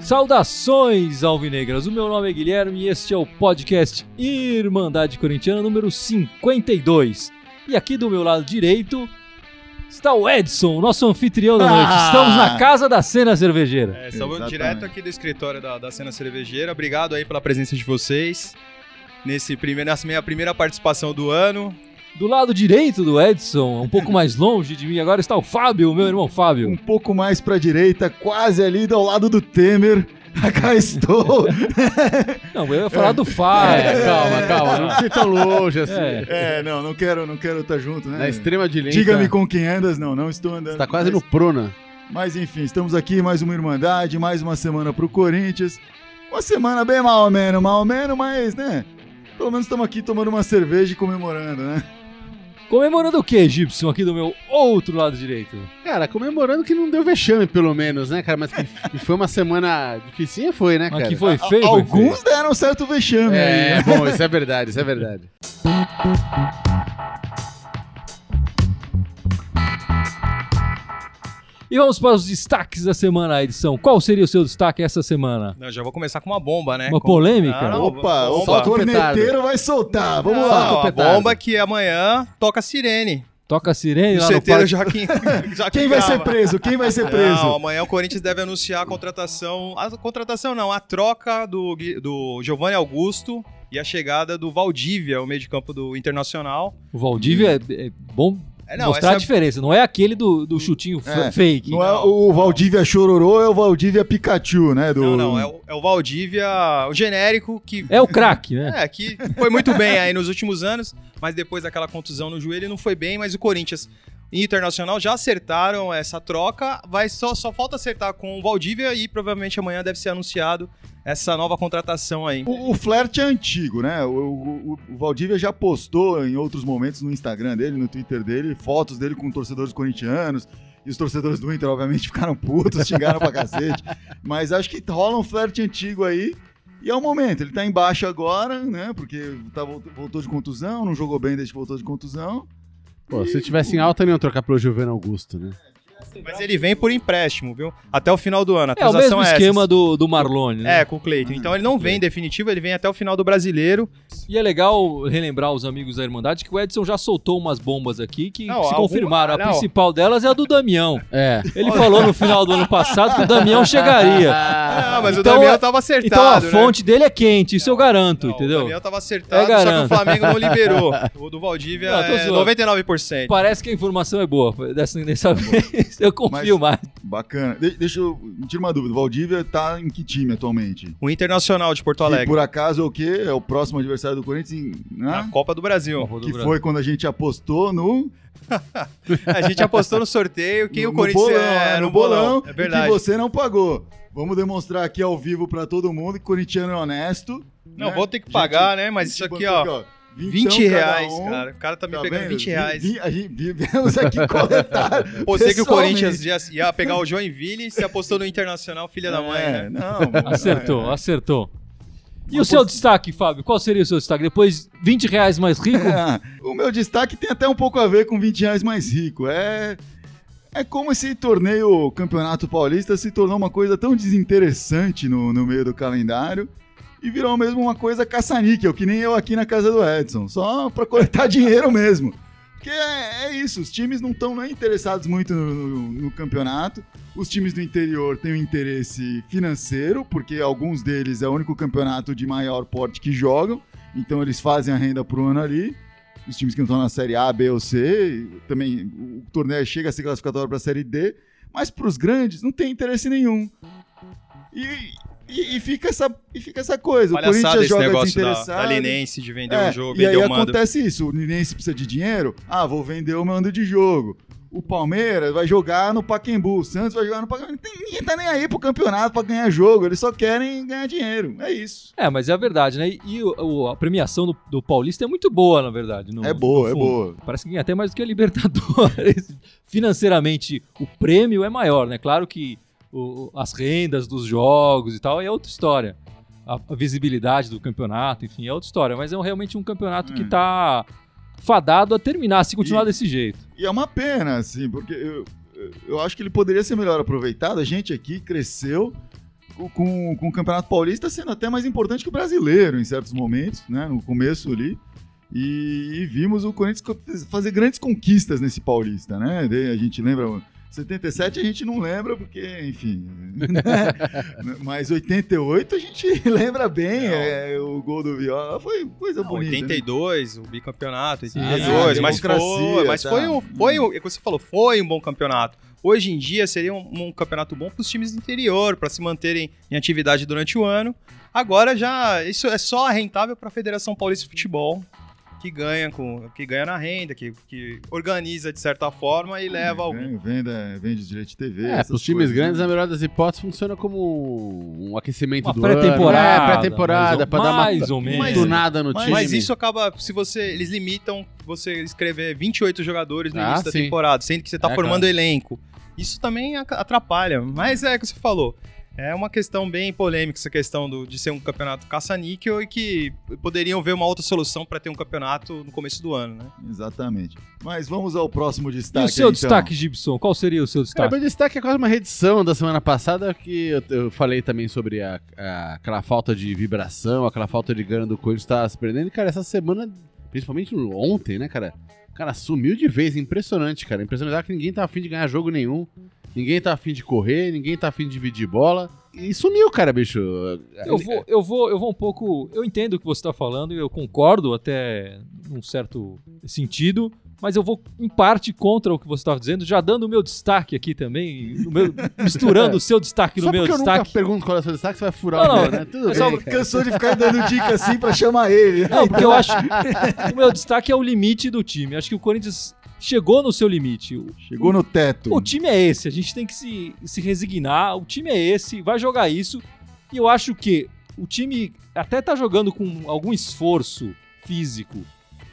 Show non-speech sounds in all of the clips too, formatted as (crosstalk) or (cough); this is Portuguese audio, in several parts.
Saudações alvinegras, o meu nome é Guilherme e este é o podcast Irmandade Corintiana número 52. E aqui do meu lado direito está o Edson, nosso anfitrião da noite. Ah! Estamos na casa da cena cervejeira. É, estamos Exatamente. direto aqui do escritório da, da cena cervejeira. Obrigado aí pela presença de vocês. Nesse primeiro, nessa minha primeira participação do ano. Do lado direito do Edson, um pouco (laughs) mais longe de mim, agora está o Fábio, meu irmão Fábio. Um pouco mais pra direita, quase ali ao lado do Temer. (laughs) Cá estou. (laughs) Não, eu ia falar do Fábio. É, calma, calma, não ir tão longe assim. É. É, não, não quero, não quero estar junto, né? Na extrema direita. Diga-me com quem andas, não, não estou andando. Tá quase mas, no Prona. Mas enfim, estamos aqui, mais uma Irmandade, mais uma semana pro Corinthians. Uma semana bem mal ou menos, mal ou menos, mas, né? Pelo menos estamos aqui tomando uma cerveja e comemorando, né? Comemorando o que, Gibson, aqui do meu outro lado direito? Cara, comemorando que não deu vexame, pelo menos, né, cara? Mas que, (laughs) que foi uma semana dificinha, foi, né, cara? Mas que foi A- feio, foi Alguns deram certo vexame aí. É, né? bom, isso é verdade, isso é verdade. (laughs) E vamos para os destaques da semana, edição. Qual seria o seu destaque essa semana? Eu já vou começar com uma bomba, né? Uma Com- polêmica? Não, não, Opa, bomba. o corneteiro vai soltar. Vamos Não, lá. A bomba que amanhã toca sirene. Toca a sirene O lá no CT. Joaquim. Joaquim Quem vai ser preso? Quem vai ser preso? Não, amanhã o Corinthians deve anunciar a contratação. A contratação não, a troca do, do Giovanni Augusto e a chegada do Valdívia, o meio de campo do Internacional. O Valdívia é, é bom É, não, mostrar essa a diferença. Não é aquele do, do chutinho É, fake. Não é o Valdívia Chororô, é o Valdívia Pikachu, né? Do... Não, não, é o, é o Valdívia, o genérico que É o craque, né? É, que foi muito bem aí nos últimos anos, mas depois daquela contusão no joelho não foi bem, mas o Corinthians Internacional já acertaram essa troca, vai só, só falta acertar com o Valdívia e provavelmente amanhã deve ser anunciado essa nova contratação aí. O, o flerte é antigo, né? O, o- o Valdívia já postou em outros momentos no Instagram dele, no Twitter dele, fotos dele com torcedores corintianos. E os torcedores do Inter, obviamente, (laughs) ficaram putos, xingaram pra cacete. Mas acho que rola um flerte antigo aí. E é o momento, ele tá embaixo agora, né? Porque tá, voltou de contusão, não jogou bem desde que voltou de contusão. Pô, se tivesse em alta, não iam trocar pelo Giovanni Augusto, né? Mas ele vem por empréstimo, viu? Até o final do ano. A É o mesmo é esquema do, do Marlone, né? É, com o Cleiton. Então ele não vem definitivo, ele vem até o final do brasileiro. E é legal relembrar os amigos da Irmandade que o Edson já soltou umas bombas aqui que Não, se alguma- confirmaram. A não. principal delas é a do Damião. (laughs) É. Ele falou no final do ano passado que o Damião chegaria. (laughs) Ah, mas Então, o Damião é- tava acertado. Então a né? fonte dele é quente, isso eu garanto, Não, O entendeu? Damião tava acertado, Eu só que o Flamengo não liberou. (laughs) O do Valdívia Não, é zoando. 99%. Parece que a informação é boa. Dessa, dessa vez eu confio mais. Bacana. De- deixa eu. Me tira uma dúvida. Valdívia tá em que time atualmente? O Internacional de Porto Alegre. por acaso é o quê? É o próximo adversário do Corinthians, em- Na né? Copa do Brasil. Que foi quando a gente apostou no. (laughs) A gente apostou no sorteio quem no, o Corinthians no bolão, é, é, no no bolão, É e verdade. que você não pagou. Vamos demonstrar aqui ao vivo pra todo mundo que corintiano é honesto. Não, né? vou ter que Gente, pagar, né? Mas isso gente aqui, botou ó, 20 vintão cada reais, um. cara. O cara tá me Tá pegando vendo? 20 reais. Vi- vi- a gente viemos aqui (laughs) coletar. Postei que o. Corinthians ia, ia pegar o Joinville e se apostou no Internacional, filha da mãe, É, né? Não, (laughs) Acertou, é, acertou. E Uma o seu destaque, Fábio? Qual seria o seu destaque? Depois, 20 reais mais rico? É, (laughs) o meu destaque tem até um pouco a ver com 20 reais mais rico. É, é como esse torneio Campeonato Paulista se tornou uma coisa tão desinteressante no, no meio do calendário e virou mesmo uma coisa caça-níquel, que nem eu aqui na casa do Edson, só pra coletar (laughs) dinheiro mesmo. Porque é, é isso, os times não estão nem interessados muito no, no- no campeonato. Os times do interior têm um interesse financeiro, porque alguns deles é o único campeonato de maior porte que jogam, então eles fazem a renda pro ano ali. Os times que não estão na Série A, B ou C, também o torneio chega a ser classificatório para a Série D, mas para os grandes não tem interesse nenhum. E, e- e fica, essa, e fica essa coisa. o Palhaçada Corinthians esse joga negócio da, desinteressado. da Linense de vender É, o jogo, e aí vender o mando. acontece isso, o Linense precisa de dinheiro, ah, vou vender o mando de jogo. O Palmeiras vai jogar no Pacaembu, o Santos vai jogar no Pacaembu. Tem- Ninguém tá nem aí pro campeonato pra ganhar jogo, eles só querem ganhar dinheiro. É isso. É, mas é a verdade, né? E o- o- a premiação do, do Paulista é muito boa, na verdade. no- é boa, é boa. Parece que ganha até mais do que a Libertadores. (laughs) Financeiramente, o prêmio é maior, né? Claro que o- as rendas dos jogos e tal é outra história. A, a visibilidade do campeonato, enfim, é outra história. Mas é um- realmente um campeonato que Hum. tá fadado a terminar se continuar E- desse jeito. E é uma pena, assim, porque eu, eu acho que ele poderia ser melhor aproveitado. A gente aqui cresceu com- com, o Campeonato Paulista sendo até mais importante que o brasileiro em certos momentos, né? No começo ali. E, e vimos o Corinthians co- fazer grandes conquistas nesse Paulista, né? A gente lembra. 77 a gente não lembra, porque, enfim. né? (laughs) Mas 88 a gente (laughs) lembra bem. É, o gol do Viola foi coisa Não, bonita. né? 82, o bicampeonato, Sim, 82, sim, mas foi, mas tá. foi, um, foi um, é o que você falou, foi um bom campeonato. Hoje em dia seria um, um campeonato bom para os times do interior, para se manterem em atividade durante o ano. Agora já isso é só rentável para a Federação Paulista de Futebol, que ganha com que ganha na renda, que, que organiza de certa forma e leva algum Vende, venda, vende os direitos de TV. É, essas pros times coisas, grandes, né? na melhor das hipóteses, funciona como um aquecimento Uma do ano. pré-temporada. É, pré-temporada, mais ou- dar uma mais ou menos. Mas- tunada no mas- time. Mas isso acaba, se você, eles limitam você escrever 28 jogadores no Ah, início da sim. temporada, sendo que você tá É, formando claro. elenco. Isso também atrapalha, mas é o que você falou. É uma questão bem polêmica essa questão do- de ser um campeonato caça-níquel e que poderiam ver uma outra solução para ter um campeonato no começo do ano, né? Exatamente. Mas vamos ao próximo E destaque. o seu aí, destaque, Gibson? Qual seria o seu Cara, destaque? meu destaque é quase uma reedição da semana passada que eu, eu falei também sobre a- a- aquela falta de vibração, aquela falta de ganho do Corinthians tá se perdendo. E, cara, essa semana, principalmente ontem, né, cara? Cara, sumiu de vez, impressionante, cara. Impressionante que ninguém tá afim de ganhar jogo nenhum. Ninguém tá afim de correr, ninguém tá afim de dividir bola. E sumiu, cara, bicho. Eu vou, eu vou, eu vou um pouco. Eu entendo o que você está falando e eu concordo até num certo sentido, mas eu vou em parte contra o que você estava dizendo, já dando o meu destaque aqui também, meu- (laughs) misturando o seu destaque Só no meu porque eu nunca destaque. pergunto qual é o seu destaque, você vai furar Não, o não. meu, né? Tudo É só bem. Então, cansou de ficar dando dica assim pra chamar ele. né? Não, porque eu acho (laughs) o meu destaque é o limite do time. Acho que o Corinthians chegou no seu limite. O- Chegou no teto. O time é esse, a gente tem que se, se resignar. O time é esse, vai jogar isso. E eu acho que o time até tá jogando com algum esforço físico.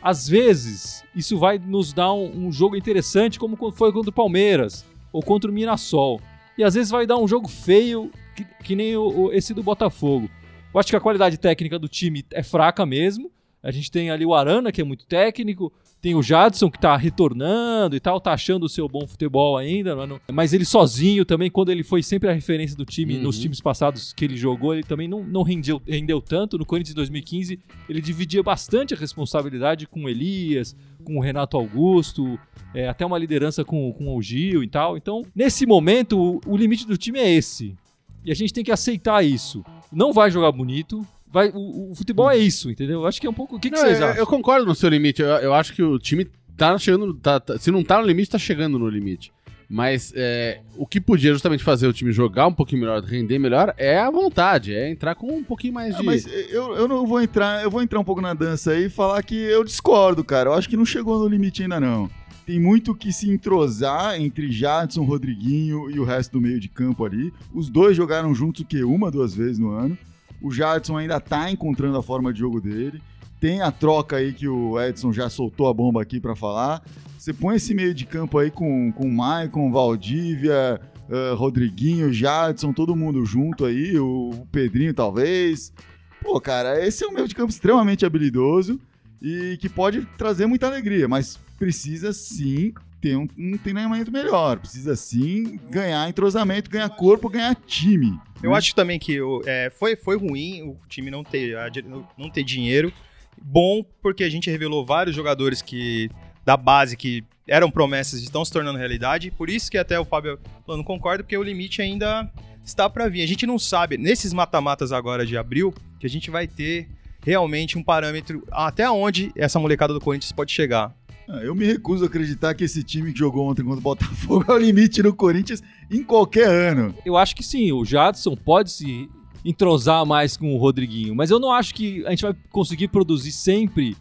Às vezes, isso vai nos dar um, um jogo interessante, como foi contra o Palmeiras ou contra o Mirassol. E às vezes vai dar um jogo feio, que, que nem o- o- esse do Botafogo. Eu acho que a qualidade técnica do time é fraca mesmo. A gente tem ali o Arana, que é muito técnico, tem o Jadson, que tá retornando e tal, tá achando o seu bom futebol ainda, mas, não- mas ele sozinho também, quando ele foi sempre a referência do time, Uhum. nos times passados que ele jogou, ele também não, não rendeu, rendeu tanto. No Corinthians em 2015, ele dividia bastante a responsabilidade com o Elias, com o Renato Augusto, é, até uma liderança com, com o Gil e tal. Então, nesse momento, o, o limite do time é esse. E a gente tem que aceitar isso. Não vai jogar bonito. Vai, o, o futebol é isso, entendeu? Eu acho que é um pouco. O que, que Não, vocês eu, acham? eu concordo no seu limite. Eu, eu acho que o time tá chegando. tá- tá- se não tá no limite, tá chegando no limite. Mas é, o que podia justamente fazer o time jogar um pouquinho melhor, render melhor, é a vontade, é entrar com um pouquinho mais Ah, de. mas eu, eu não vou entrar, eu vou entrar um pouco na dança aí e falar que eu discordo, cara. Eu acho que não chegou no limite ainda não. Tem muito que se entrosar entre Jadson, Rodriguinho e o resto do meio de campo ali. Os dois jogaram juntos o quê? Uma, duas vezes no ano. O Jadson ainda tá encontrando a forma de jogo dele. Tem a troca aí que o Edson já soltou a bomba aqui pra falar. Você põe esse meio de campo aí com, com o Maicon, Valdívia, eh, Rodriguinho, Jadson, todo mundo junto aí, o, o Pedrinho talvez. Pô, cara, esse é um meio de campo extremamente habilidoso e que pode trazer muita alegria, mas precisa sim ter um, um treinamento melhor. Precisa sim ganhar entrosamento, ganhar corpo, ganhar time. Eu né? acho também que é, foi, foi ruim o time não ter, não ter dinheiro. Bom, porque a gente revelou vários jogadores que da base que eram promessas e estão se tornando realidade. Por isso que até o Fábio não concordo, porque o limite ainda está para vir. A gente não sabe, nesses mata-matas agora de abril, que a gente vai ter realmente um parâmetro até onde essa molecada do Corinthians pode chegar. Ah, Eu me recuso a acreditar que esse time que jogou ontem contra o Botafogo é o limite no Corinthians em qualquer ano. Eu acho que sim, o Jadson pode se entrosar mais com o Rodriguinho, mas eu não acho que a gente vai conseguir produzir sempre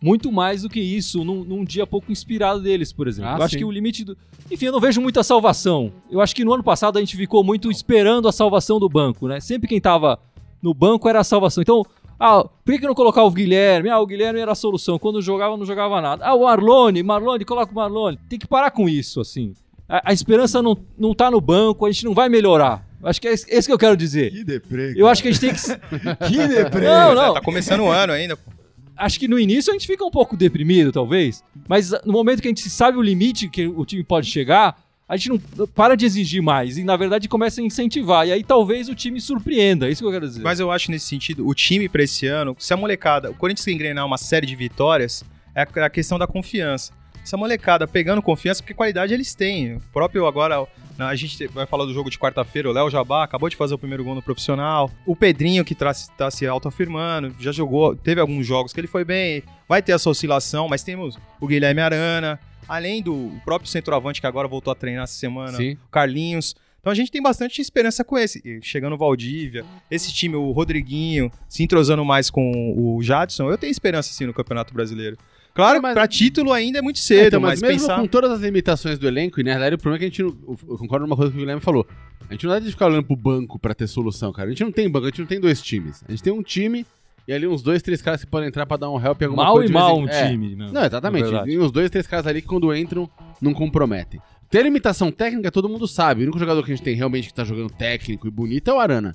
muito mais do que isso num, num dia pouco inspirado deles, por exemplo. Ah, eu acho sim. que o limite do. Enfim, eu não vejo muita salvação. Eu acho que no ano passado a gente ficou muito esperando a salvação do banco, né? Sempre quem tava no banco era a salvação. Então, ah, por que, não colocar o Guilherme? Ah, o Guilherme era a solução. Quando jogava, não jogava nada. Ah, o Marlone, Marlone, coloca o Marlone. Tem que parar com isso, assim. A, a esperança não, não tá no banco, a gente não vai melhorar. Acho que é esse esse que eu quero dizer. Que deprê. Eu acho que a gente tem que. (laughs) que deprê. Não, não. Tá começando o ano ainda. pô. acho que no início a gente fica um pouco deprimido, talvez. Mas no momento que a gente sabe o limite que o time pode chegar, a gente não para de exigir mais. E na verdade começa a incentivar. E aí talvez o time surpreenda. É isso que eu quero dizer. Mas eu acho nesse sentido, o time pra esse ano, se a molecada, o Corinthians engrenar uma série de vitórias, é a- a questão da confiança. Essa molecada pegando confiança, porque qualidade eles têm. O próprio agora, a gente vai falar do jogo de quarta-feira, o Léo Jabá acabou de fazer o primeiro gol no profissional. O Pedrinho, que tá, tá se autoafirmando, já jogou, teve alguns jogos que ele foi bem. Vai ter essa oscilação, mas temos o Guilherme Arana, além do próprio centroavante que agora voltou a treinar essa semana, Sim. o Carlinhos. Então a gente tem bastante esperança com esse. Chegando o Valdívia, esse time, o Rodriguinho, se entrosando mais com o Jadson, eu tenho esperança sim no Campeonato Brasileiro. Claro, É, mas- pra título ainda é muito É, cedo, então, mas, mas, mesmo pensar. com todas as limitações do elenco, e na verdade o problema é que a gente não. Eu concordo numa coisa que o Guilherme falou. A gente não dá de ficar olhando pro banco pra ter solução, cara. A gente não tem banco, a gente não tem dois times. A gente tem um time e ali uns dois, três caras que podem entrar pra dar um help em alguma mal coisa. e de vez mal um É. time. Não, Não, exatamente. É. Tem uns dois, três caras ali que quando entram, não comprometem. Ter limitação técnica, todo mundo sabe. O único jogador que a gente tem realmente que tá jogando técnico e bonito é o Arana.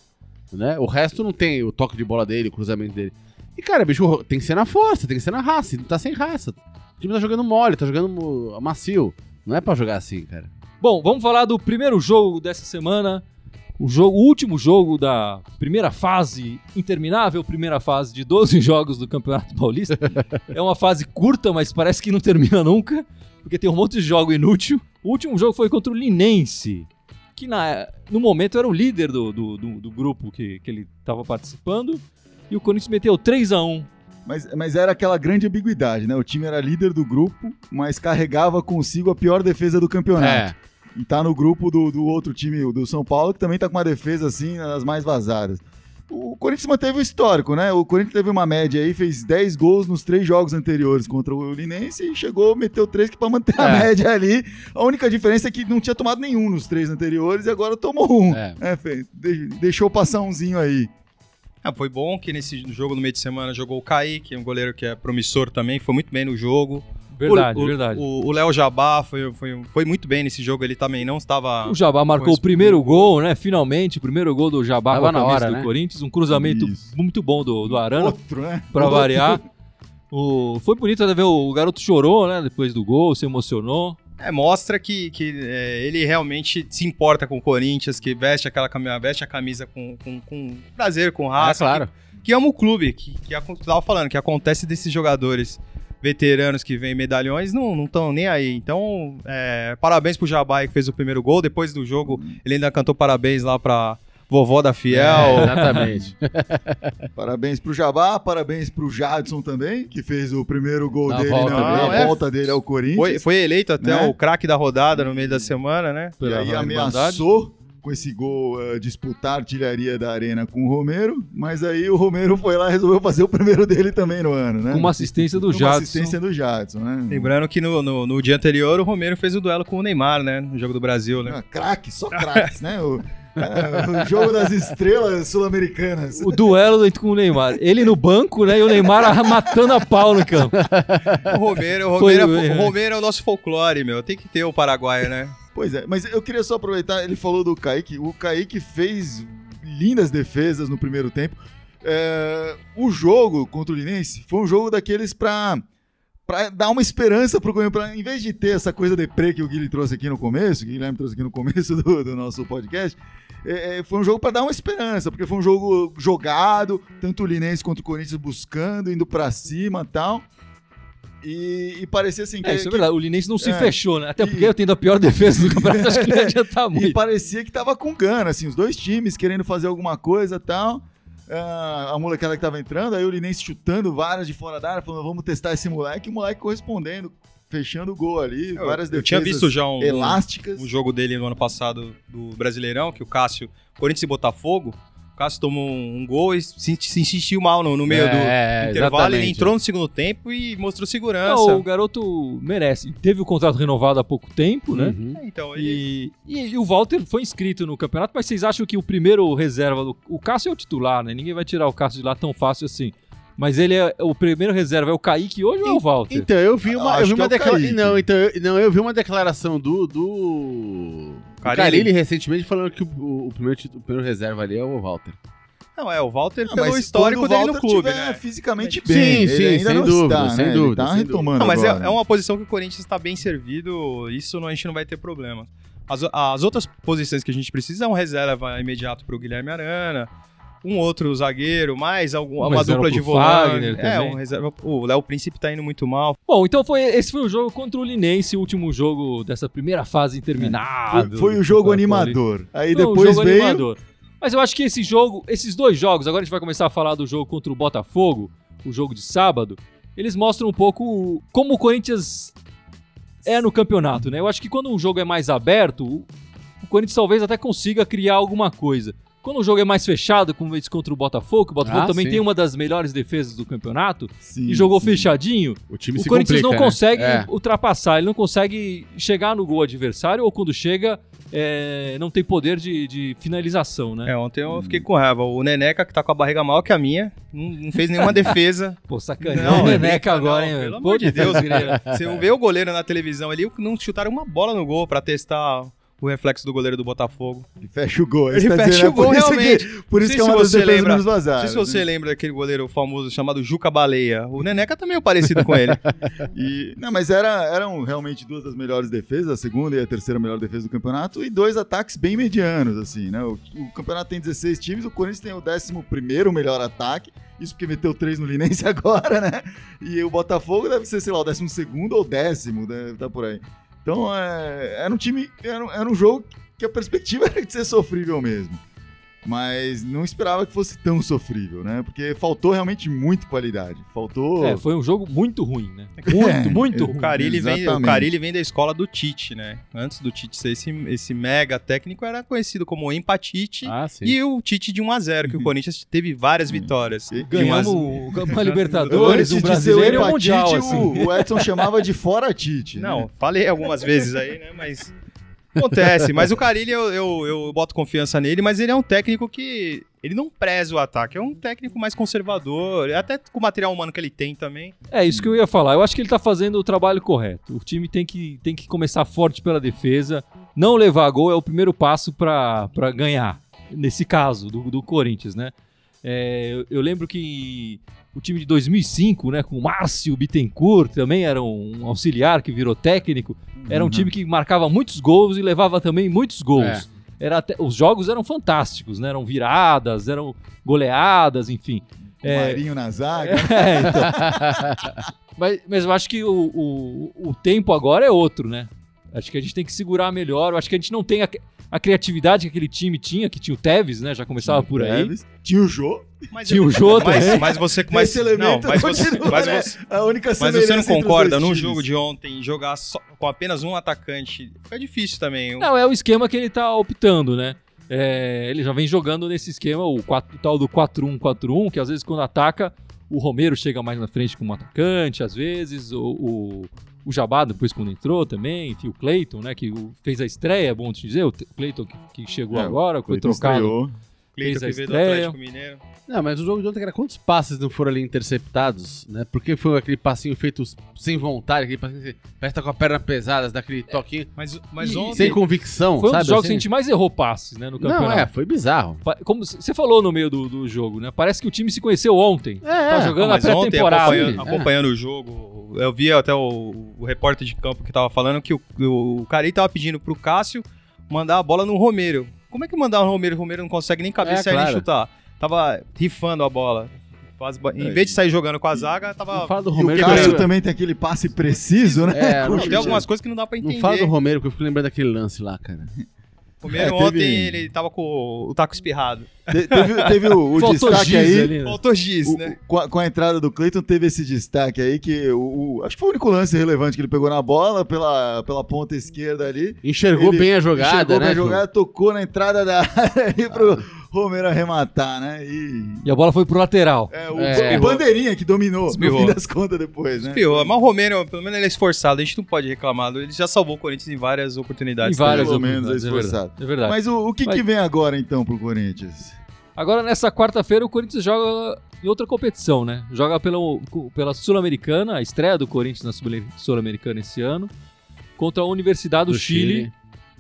Né? O resto não tem o toque de bola dele, o cruzamento dele. E, cara, bicho, tem que ser na força, tem que ser na raça. e Não tá sem raça. O time tá jogando mole, tá jogando macio. Não é pra jogar assim, cara. Bom, vamos falar do primeiro jogo dessa semana. O, jogo, o último jogo da primeira fase, interminável primeira fase de 12 (laughs) jogos do Campeonato Paulista. (laughs) é uma fase curta, mas parece que não termina nunca, porque tem um monte de jogo inútil. O último jogo foi contra o Linense, que na, no momento era o líder do, do, do- do grupo que, que ele estava participando. E o Corinthians meteu 3 a 1 Mas, mas era aquela grande ambiguidade, né? O time era líder do grupo, mas carregava consigo a pior defesa do campeonato. É. E tá no grupo do, do outro time, do São Paulo, que também tá com uma defesa assim, das mais vazadas. O Corinthians manteve o histórico, né? O Corinthians teve uma média aí, fez 10 gols nos três jogos anteriores contra o Linense e chegou, meteu três que pra manter a É. média ali. A única diferença é que não tinha tomado nenhum nos três anteriores e agora tomou um. É. É, deixou passar umzinho aí. Ah, foi bom que nesse jogo no meio de semana jogou o Kaique, um goleiro que é promissor também, foi muito bem no jogo. Verdade, o, o- verdade. O o Léo Jabá foi, foi, foi muito bem nesse jogo, ele também não estava. O Jabá marcou o primeiro gol, né? Finalmente, o primeiro gol do Jabá Tava com a na camisa hora, do né? Corinthians. Um cruzamento Isso. muito bom do, do Arana, Outro, né? pra Outro. variar. O, foi bonito até ver o garoto chorou, né? Depois do gol, se emocionou. É, mostra que, que é, ele realmente se importa com o Corinthians, que veste aquela camisa, veste a camisa com, com, com prazer, com raça, claro. que, que ama o clube, que, que a- tava falando, que acontece desses jogadores veteranos que vêm medalhões, não estão nem aí. Então, é, parabéns pro Jabá que fez o primeiro gol. Depois do jogo, ele ainda cantou parabéns lá pra vovó da É, Fiel. exatamente. (laughs) Parabéns pro Jabá, parabéns pro Jadson também, que fez o primeiro gol Na dele volta na, dele. na É. volta dele ao Corinthians. Foi, foi eleito até Né? o craque da rodada no meio da semana, né? E aí ameaçou com esse gol eh, disputar a artilharia da arena com o Romero, mas aí o Romero foi lá e resolveu fazer o primeiro dele também no ano, né? Com uma assistência do Com uma Jadson. assistência do Jadson, né? Lembrando que no, no, no dia anterior o Romero fez o duelo com o Neymar, né? No jogo do Brasil, né? Ah, craque, só craques, né? O, eh, o jogo das estrelas sul-americanas. O duelo com o Neymar. Ele no banco, né? E o Neymar (laughs) matando a pau no campo. O Romero, o Foi- Romero, é, é. o Romero é o nosso folclore, meu. Tem que ter o Paraguai, né? Pois é, mas eu queria só aproveitar, ele falou do Kaique. O Kaique fez lindas defesas no primeiro tempo. É, o jogo contra o Linense foi um jogo daqueles pra, pra dar uma esperança pro. Pra, em vez de ter essa coisa deprê que o Guilherme trouxe aqui no começo, o Guilherme trouxe aqui no começo (laughs) do, do nosso podcast, é, é, foi um jogo pra dar uma esperança, porque foi um jogo jogado, tanto o Linense quanto o Corinthians buscando, indo pra cima tal. E, e parecia assim que, É, isso é que- verdade. O Linense não se É. fechou, né? Até E- porque eu tendo a pior (laughs) defesa do campeonato, acho que não adianta (laughs) E muito. parecia que tava com gana, assim, os dois times querendo fazer alguma coisa e tal. Ah, a molecada que tava entrando, aí o Linense chutando várias de fora da área, falando, vamos testar esse moleque, e o moleque correspondendo, fechando o gol ali, Eu, várias eu tinha defesas visto já um, elásticas. um jogo dele no ano passado do Brasileirão, que o Cássio, Corinthians e Botafogo, Cássio tomou um, gol e se, se insistiu mal no, no meio do É, intervalo. Ele exatamente. entrou no segundo tempo e mostrou segurança. Não, o garoto merece. Teve o contrato renovado há pouco tempo, né? Uhum. Então, ele... E, e, e o Walter foi inscrito no campeonato, mas vocês acham que o primeiro reserva do. O Cássio é o titular, né? Ninguém vai tirar o Cássio de lá tão fácil assim. Mas ele é o primeiro reserva, é o Kaique hoje ou é o Walter? Então, eu vi uma, eu vi é uma o declaração. Não, então, eu, não, eu vi uma declaração do. do... Carilli. Carilli recentemente falando que o, o primeiro, o primeiro reserva ali é o Walter. Não, é, o Walter, Ah, pelo histórico o dele no clube, tiver né? fisicamente Sim, bem. sim, ele ainda sem não dúvida, está, sem né? dúvida, Ele tá sem retomando Não, mas é, é uma posição que o Corinthians está bem servido, isso não, a gente não vai ter problema. As, as outras posições que a gente precisa é um reserva imediato para o Guilherme Arana, um outro zagueiro, mais algum, Um uma dupla de volante. É, também. um reserva. O Léo Príncipe tá indo muito mal. Bom, então foi, esse foi o jogo contra o Linense, o último jogo dessa primeira fase interminável. Foi, foi o jogo animador. Aí Foi um depois jogo veio. animador. Mas eu acho que esse jogo, esses dois jogos, agora a gente vai começar a falar do jogo contra o Botafogo, o jogo de sábado, eles mostram um pouco como o Corinthians é no campeonato, né? Eu acho que quando um jogo é mais aberto, o o Corinthians talvez até consiga criar alguma coisa. Quando o jogo é mais fechado, como esse contra o Botafogo, o Botafogo Ah, também sim. tem uma das melhores defesas do campeonato, Sim, e jogou sim. fechadinho, O time o Corinthians complica, não né? consegue É. ultrapassar, ele não consegue chegar no gol adversário, ou quando chega, é, não tem poder de, de finalização, né? É, ontem eu fiquei com raiva. O Neneca, que tá com a barriga maior que a minha, não, não fez nenhuma (laughs) defesa. Pô, sacanagem. Não, o Neneca agora, não, hein, pelo amor de Deus. Você vê o goleiro na televisão ali, não chutaram uma bola no gol pra testar o reflexo do goleiro do Botafogo. Ele fecha o gol. Ele tá fecha dizendo, o gol, é por isso realmente. Que, por isso que é uma das defesas lembra- menos Não vazadas. sei se você né? lembra daquele goleiro famoso chamado Juca Baleia. O Neneca também é parecido com ele. (laughs) E, não, mas era, eram realmente duas das melhores defesas, a segunda e a terceira melhor defesa do campeonato, e dois ataques bem medianos, assim, né? O, o campeonato tem 16 times, o Corinthians tem o 11 melhor ataque, isso porque meteu três no Linense (laughs) agora, né? E o Botafogo deve ser, sei lá, o 12 ou décimo, deve tá por aí. Então, é, era um time, era, era um jogo que a perspectiva (laughs) era de ser sofrível mesmo. Mas não esperava que fosse tão sofrível, né? Porque faltou realmente muita qualidade. Faltou. É, foi um jogo muito ruim, né? (laughs) Muito, É, muito O ruim. Carilli, vem, o. Carilli vem da escola do Tite, né? Antes do Tite ser esse, esse mega técnico, era conhecido como Empatite. Ah, sim. E o Tite de 1x0, que o (laughs) Corinthians teve várias vitórias. E- De 1 a Ganhamos 0. uma Libertadores, um o brasileiro e um mundial, assim. o, o Edson chamava de fora Tite. Não, né? falei algumas vezes aí, né? Mas. Acontece, mas o Carilli eu, eu, eu boto confiança nele, mas ele é um técnico que. Ele não preza o ataque, é um técnico mais conservador, até com o material humano que ele tem também. É isso que eu ia falar. Eu acho que ele tá fazendo o trabalho correto. O time tem que, tem que começar forte pela defesa. Não levar gol é o primeiro passo pra ganhar. Nesse caso, do, do Corinthians, né? É, eu, eu lembro que o time de 2005, né, com o Márcio Bittencourt, também era um auxiliar que virou técnico. Era um Uhum. time que marcava muitos gols e levava também muitos gols. É. Era até- os jogos eram fantásticos, né? Eram viradas, eram goleadas, enfim. O É, Marinho na zaga. (laughs) é, então. mas, mas eu acho que o, o, o tempo agora é outro, né? Acho que a gente tem que segurar melhor. Eu acho que a gente não tem a, a criatividade que aquele time tinha, que tinha o Tevez, né? Já começava por aí. Teves. Tinha o Jô. Mas, Tinha o Jô mas, também. mas você. Mas, Esse elemento não, mas você, mas né? você, A única mas você não concorda num jogo de ontem jogar só- com apenas um atacante? Fica difícil também. Não, é o esquema que ele tá optando, né? É, ele já vem jogando nesse esquema, o, quatro- o tal do 4-1-4-1, que às vezes quando ataca, o Romero chega mais na frente como atacante, às vezes, o, o, o Jabá depois quando entrou também, enfim, o Cleiton, né, que fez a estreia, é bom te dizer, o Cleiton que, que chegou É, agora, foi trocado. estreou. Cleiton que veio do. Atlético Mineiro. Não, mas o jogo de ontem era quantos passes não foram ali interceptados, né? Porque foi aquele passinho feito sem vontade, aquele passinho que parece que tá com a perna pesada, dá aquele toquinho. Mas, mas E- ontem. Sem convicção, Foi um sabe? dos jogos que assim? a gente mais errou passes, né, no campeonato. Não, é, foi bizarro. Como você falou no meio do, do jogo, né? Parece que o time se conheceu ontem. É, tá jogando Não, a mas ontem, pré-temporada. acompanhando, É. acompanhando o jogo, eu vi até o, o repórter de campo que tava falando que o, o, Cari tava pedindo pro Cássio mandar a bola no Romero. Como é que mandar no Romero? O Romero não consegue nem cabecear É, claro. nem chutar. Tava rifando a bola. Em É. vez de sair jogando com a zaga, Não tava. fala do E o Romero. Cássio porque- também tem aquele passe preciso, né? É, (laughs) não, o Tem algumas coisas que não dá pra entender. Não fala do Romero, que eu fico lembrando daquele lance lá, cara. Romero É, teve- ontem ele tava com o taco espirrado. Te- teve, teve o, o (laughs) destaque giz aí. ali, né? Faltou giz, o- né? o- com, a, com a entrada do Cleiton teve esse destaque aí que o, o- acho que foi o único lance relevante que ele pegou na bola pela, pela ponta esquerda ali. Enxergou Ele bem a jogada, Chegou né? pra jogar, tocou na entrada da área ali pro Romero arrematar, né? E E a bola foi pro lateral. é, o, É. o Bandeirinha que dominou, Espirrou. no fim das contas depois, né? Pior, mas o Romero, pelo menos ele é esforçado, a gente não pode reclamar. Ele já salvou o Corinthians em várias Em oportunidades. várias pelo menos é é verdade. esforçado. É verdade. Mas o, o que, que vem agora então pro Corinthians? Agora, nessa quarta-feira, o Corinthians joga em outra competição, né? Joga pela, pela Sul-Americana, a estreia do Corinthians na Sul- Sul-Americana esse ano, contra a Universidade do, Do Chile, Chile.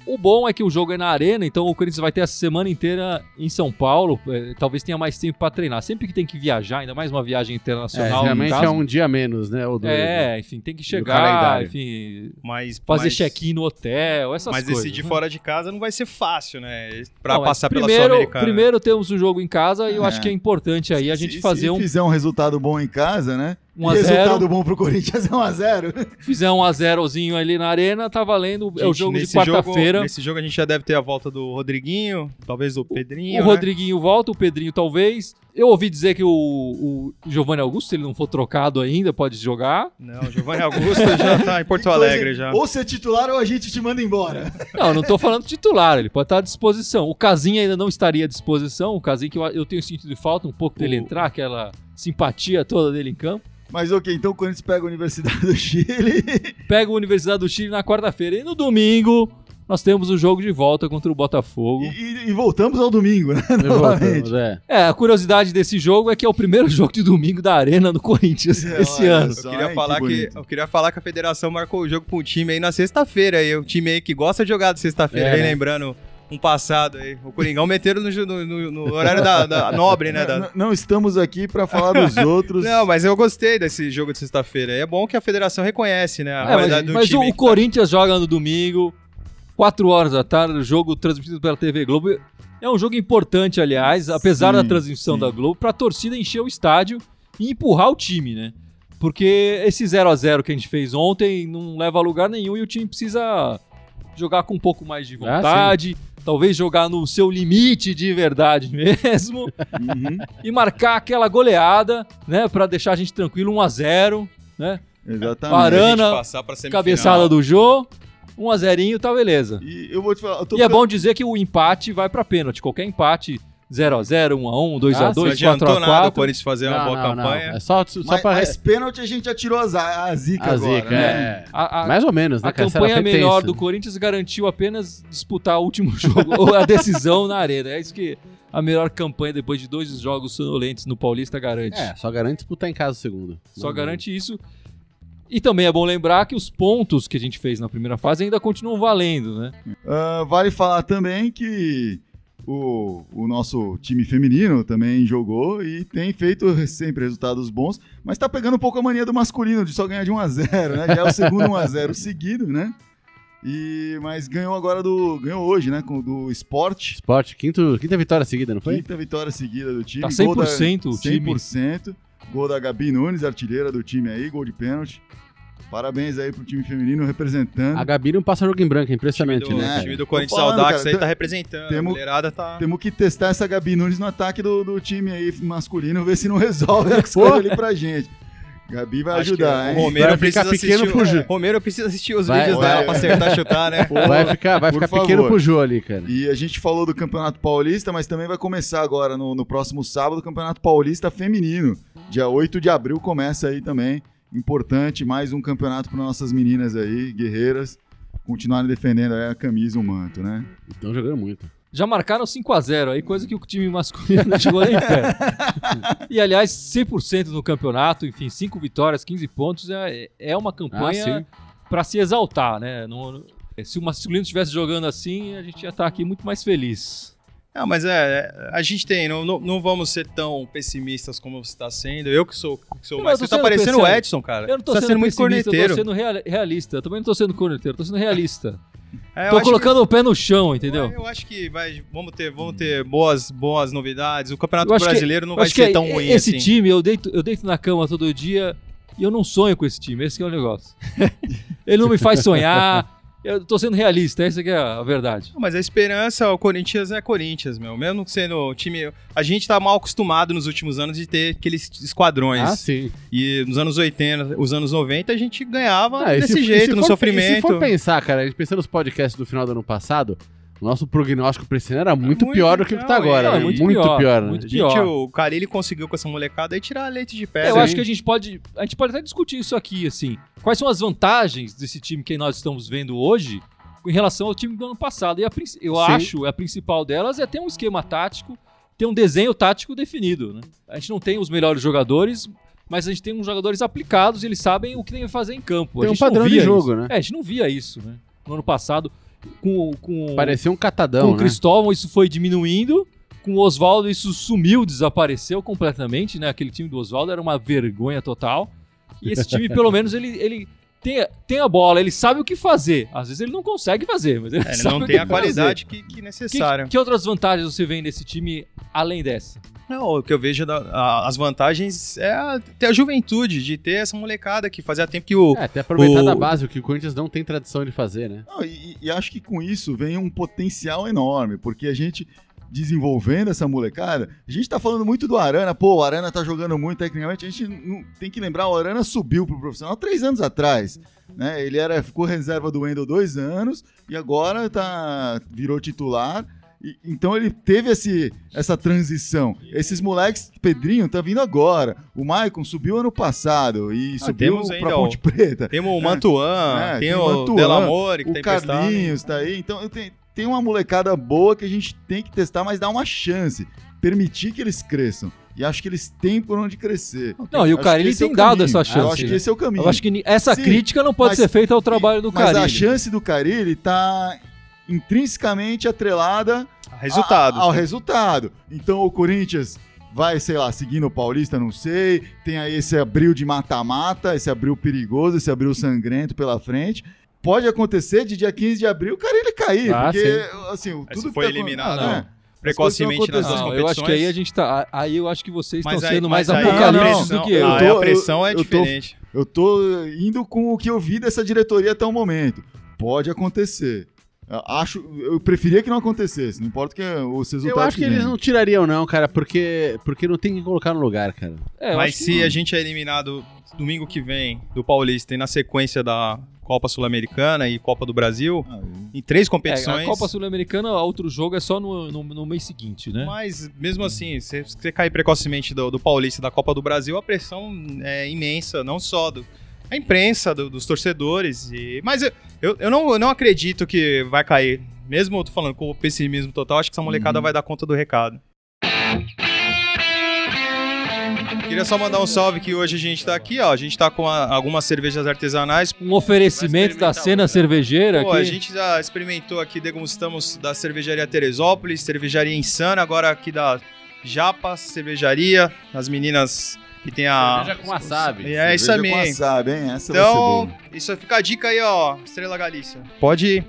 O bom é que o jogo é na arena, então o Corinthians vai ter essa semana inteira em São Paulo. é, talvez tenha mais tempo para treinar. Sempre que tem que viajar, ainda mais uma viagem É, internacional. no geralmente caso, é um dia a menos, né? Ou dois, né? É, enfim, tem que No chegar, enfim, Mas, fazer mas- check-in no hotel, essas Mas coisas. decidir né? fora de casa não vai ser fácil, né? Mas passar pela primeiro, Sul-Americana. Primeiro temos o jogo em casa e eu É. acho que é importante aí a Se- gente se, fazer se um, fizer um resultado bom em casa, né? 1 a E resultado 0 bom pro Corinthians é 1x0. (laughs) fizer um a zerozinho ali na arena, tá valendo. é o Gente, jogo de quarta-feira. Nesse jogo a gente já deve ter a volta do Rodriguinho, talvez do Pedrinho. O né? Rodriguinho volta, o Pedrinho talvez. Eu ouvi dizer que o, o Giovanni Augusto, se ele não for trocado ainda, pode jogar. Não, o Giovanni Augusto já tá em (laughs) Porto Alegre já. Ou ser titular ou a gente te manda embora. Não, não tô (laughs) falando titular, ele pode estar à disposição. O Casinha ainda não estaria à disposição. O Casinha que eu, eu tenho sentido de falta um pouco dele O- entrar, aquela simpatia toda dele em campo. Mas ok, então o Corinthians pega a Universidade do Chile. (laughs) Pega a Universidade do Chile na quarta-feira. E no domingo, nós temos o jogo de volta contra o Botafogo. E, e- e voltamos ao domingo, né? Voltamos, é. É, a curiosidade desse jogo é que é o primeiro (laughs) jogo de domingo da Arena do Corinthians É, esse olha ano. Eu queria, Ai, falar que que, eu queria falar que a federação marcou o jogo com um time aí na sexta-feira. E o time aí que gosta de jogar de sexta-feira, É, aí né? lembrando um passado aí. O Coringão meteram no, no- no- no horário da, da nobre, né? da- Não, não estamos aqui pra falar dos (laughs) outros. Não, mas eu gostei desse jogo de sexta-feira. É bom que a federação reconhece, né? A É, mas qualidade do mas time. o, tá- Corinthians joga no domingo, 4 horas da tarde, o jogo transmitido pela TV Globo. É um jogo importante, aliás, apesar Sim, da transmissão sim. da Globo, pra torcida encher o estádio e empurrar o time, né? Porque esse 0 a 0 que a gente fez ontem não leva a lugar nenhum e o time precisa jogar com um pouco mais de Ah, vontade, talvez jogar no seu limite de verdade (laughs) mesmo Uhum, e marcar aquela goleada, né, Pra deixar a gente tranquilo 1 a 0, né? exatamente. Arana. Cabeçada do Jô, 1 a 0 tá beleza. E eu vou te falar. eu tô E é bom dizer que o empate vai pra pênalti. Qualquer empate, 0x0, 1x1, 2x2, Não 4x4. adiantou nada o Corinthians fazer uma Não, boa não, não. campanha. É só, só Mas, pra. mas pênalti a gente já tirou a, a zica a agora, zica, né? é. A, a- Mais ou menos, né? a campanha melhor do Corinthians garantiu apenas disputar o último (laughs) jogo, ou a decisão na arena. É isso que a melhor campanha depois de dois jogos sonolentos no Paulista garante. É, só garante disputar em casa o segundo. Só Não, garante isso. E também é bom lembrar que os pontos que a gente fez na primeira fase ainda continuam valendo, né? Ah, vale falar também que o, o nosso time feminino também jogou e tem feito sempre resultados bons, mas tá pegando um pouco a mania do masculino de só ganhar de 1 a 0 né? Já é o segundo 1 a 0 (laughs) seguido, né? E, mas ganhou agora do. Ganhou hoje, né? Com o do Sport. Esporte, quinto, quinta vitória seguida, não foi? Quinta vitória seguida do time. Tá Gol da- 100% o time. 100%. Gol da Gabi Nunes, artilheira do time aí, gol de pênalti. Parabéns aí pro time feminino representando. A Gabi não passa jogo em branco, é O time impressionante, do, né? o time do Corinthians cara, aí tem- tá representando. temos- A mulherada tá. Temos que testar essa Gabi Nunes no ataque do, do time aí masculino, ver se não resolve as (laughs) coisas ali pra gente. Gabi vai Acho que ajudar, o hein? Romero Vai precisa ficar pequeno assistir. pro o- Ju. Romero precisa assistir os Vai- vídeos vai- dela pra acertar chutar, né? (laughs) Vai ficar, vai Por ficar pequeno pro Jô ali, cara. E a gente falou do Campeonato Paulista, mas também vai começar agora no, no próximo sábado o Campeonato Paulista Feminino. Dia 8 de abril começa aí também. Importante, mais um campeonato para nossas meninas aí, guerreiras, continuarem defendendo aí a camisa, o manto, né? Estão jogando muito. Já marcaram 5x0 aí, coisa que o time masculino (laughs) não chegou nem perto. e aliás, 100% no campeonato, enfim, 5 vitórias, 15 pontos, é, é uma Ah, campanha sim. pra se exaltar, né? Não- se o masculino estivesse jogando assim, a gente ia estar aqui muito mais feliz. Não, mas é, é, a gente tem, não, não, não vamos ser tão pessimistas como você está sendo. Eu que sou, que sou mais. Você tá sendo parecendo o. Edson, cara. Eu não tô você tá sendo, sendo muito pessimista, eu corneteiro. tô sendo real- realista. Eu também não tô sendo corneteiro, eu tô sendo realista. (laughs) É, tô colocando o pé no chão, que- entendeu? Eu acho que vai, vamos ter, vamos ter boas, boas novidades. O Campeonato acho que- Brasileiro não vai que ser tão é- ruim esse assim. time, eu deito, eu deito na cama todo dia e eu não sonho com esse time. Esse que é o negócio. (laughs) Ele não me faz sonhar. Eu tô sendo realista, essa que é a verdade. Mas a esperança, o Corinthians é Corinthians, meu. Mesmo sendo o time. A gente tá mal acostumado nos últimos anos de ter aqueles esquadrões. Ah, sim. E nos anos 80, os anos 90, a gente ganhava Ah, desse se- e jeito, se no for- sofrimento. Se for pensar, cara, a gente pensando nos podcasts do final do ano passado, o nosso prognóstico pra esse ano era muito, muito pior do que o que tá agora. é, né? muito muito, pior, pior. né? muito A gente, pior. o Carilli conseguiu com essa molecada aí tirar leite de pedra. eu sim. acho que a gente pode. A gente pode até discutir isso aqui, assim. Quais são as vantagens desse time que nós estamos vendo hoje em relação ao time do ano passado? E a eu Sim. acho a principal delas é ter um esquema tático, ter um desenho tático definido. Né? A gente não tem os melhores jogadores. Mas a gente tem uns jogadores aplicados e eles sabem o que tem que fazer em campo. A Tem um gente não padrão de jogo, isso. né? É, a gente não via isso, né? No ano passado. Com, com, Parecia um com catadão, o né? Cristóvão isso foi diminuindo. Com o Oswaldo isso sumiu, desapareceu completamente, né? Aquele time do Oswaldo era uma vergonha total. E esse time, pelo menos, ele, ele tem, tem a bola, ele sabe o que fazer. Às vezes ele não consegue fazer, mas ele, É, ele sabe não o tem que a fazer. qualidade que, que Que, necessária. que outras vantagens você vê desse time além dessa? Não, o que eu vejo da- a- as vantagens é a- ter a juventude, de ter essa molecada que fazia tempo que o. É, até aproveitar O- da base, o que o Corinthians não tem tradição de fazer, né? Não, e, e acho que com isso vem um potencial enorme, porque a gente desenvolvendo essa molecada, a gente tá falando muito do Arana, pô, o Arana tá jogando muito tecnicamente, a gente não, tem que lembrar, o Arana subiu pro profissional três anos atrás, né? Ele era, ficou reserva do Wendel dois anos e agora tá, virou titular. E- então ele teve esse, essa transição. Esses moleques, Pedrinho tá vindo agora. O Maicon subiu ano passado e Ah, subiu ainda pra Ponte Preta. Temos o Mantuan, É, tem, tem o o Mantuan, Delamore, que o tá emprestado. Carlinhos tá aí. Então tem, tem uma molecada boa que a gente tem que testar, mas dar uma chance. Permitir que eles cresçam. E acho que eles têm por onde crescer. Não, e o Carilli esse é tem o dado caminho. essa Eu chance, acho que né? esse é o caminho. Eu acho que essa Sim, crítica não pode mas- ser feita ao trabalho do mas Carilli. a chance do Carilli tá intrinsecamente atrelada Resultado. a- ao resultado. Então o Corinthians vai, sei lá, seguindo o Paulista, não sei. Tem aí esse abril de mata-mata, esse abril perigoso, esse abril sangrento pela frente. Pode acontecer de dia 15 de abril o Carilli cair, Ah, porque assim, o- Aí tudo que foi tá- eliminado, Ah, não. né? precocemente nas duas competições. eu acho que aí a gente tá. Aí eu acho que vocês Mas estão aí- sendo mais mas aí apocalipses a do que eu. aí Eu tô- a pressão é eu tô- diferente. Eu tô indo com o que eu vi dessa diretoria até o momento. Pode acontecer. Eu Acho, eu preferia que não acontecesse, não importa que os resultados. Eu acho que eles venham. não tirariam, não, cara, porque, porque não tem que colocar no lugar, cara. É, Mas que se não. a gente é eliminado domingo que vem do Paulista e na sequência da Copa Sul-Americana e Copa do Brasil, Ah, em três É, competições. a Copa Sul-Americana, outro jogo é só no, no, no mês seguinte, né? Mas mesmo assim, se você cair precocemente do, do Paulista e da Copa do Brasil, a pressão é imensa, não só do, a imprensa, do- dos torcedores. E, mas eu, eu, eu não, eu não acredito que vai cair. Mesmo eu tô falando com o pessimismo total, acho que essa molecada Uhum. vai dar conta do recado. Queria só mandar um salve que hoje a gente tá aqui, ó. A gente tá com a- algumas cervejas artesanais. Um oferecimento da cena uma. cervejeira Pô, aqui. a gente já experimentou aqui, degustamos da cervejaria Teresópolis, cervejaria Insana, agora aqui da Japa Cervejaria, as meninas que tem a. Cerveja com wasabi. É isso Cerveja com wasabi, hein? Essa vai ser Então, boa. isso fica a dica aí, ó, Estrela Galícia. Pode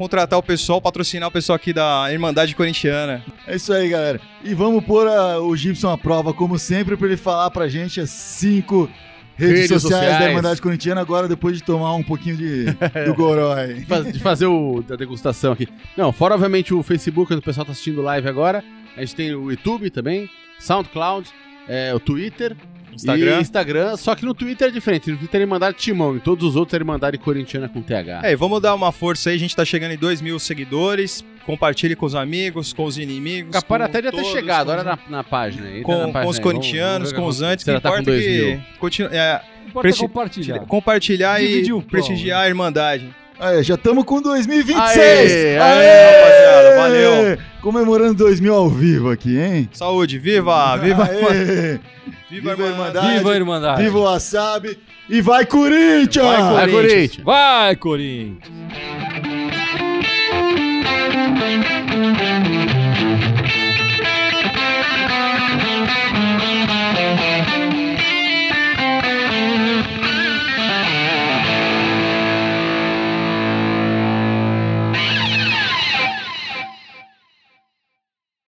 contratar o pessoal, patrocinar o pessoal aqui da Irmandade Corintiana. É isso aí, galera. E vamos pôr a- o Gibson à prova, como sempre, pra ele falar pra gente as cinco redes, Redes sociais, sociais. da Irmandade Corintiana, agora depois de tomar um pouquinho de, (laughs) do Gorói. de fazer o, a degustação aqui. Não, fora obviamente o Facebook, onde o pessoal tá assistindo live agora. A gente tem o YouTube também, SoundCloud, é, o Twitter Instagram. e Instagram. Só que no Twitter é diferente. No Twitter é Irmandade Timão, e todos os outros é Irmandade Corintiana com TH. É, vamos dar uma força aí, a gente tá chegando em 2 mil seguidores. Compartilhe com os amigos, com os inimigos. Capaz com até já ter chegado, com olha os- na, na página. Entra com, na com página os aí, corintianos, com os antes, se que tá com importa dois que mil. continua, é, Importa presti- compartilhar. compartilhar e prestigiar a Irmandade. Aí, já estamos com 2026! Aê, aê, rapaziada, valeu. Comemorando 2000 ao vivo aqui, hein? Saúde, viva! Viva! Aê. Viva, Viva a Irmandade! Viva a Irmandade! Viva o Wasabi! E vai, Corinthians! Vai, Vai, Corinthians! Vai, Corinthians!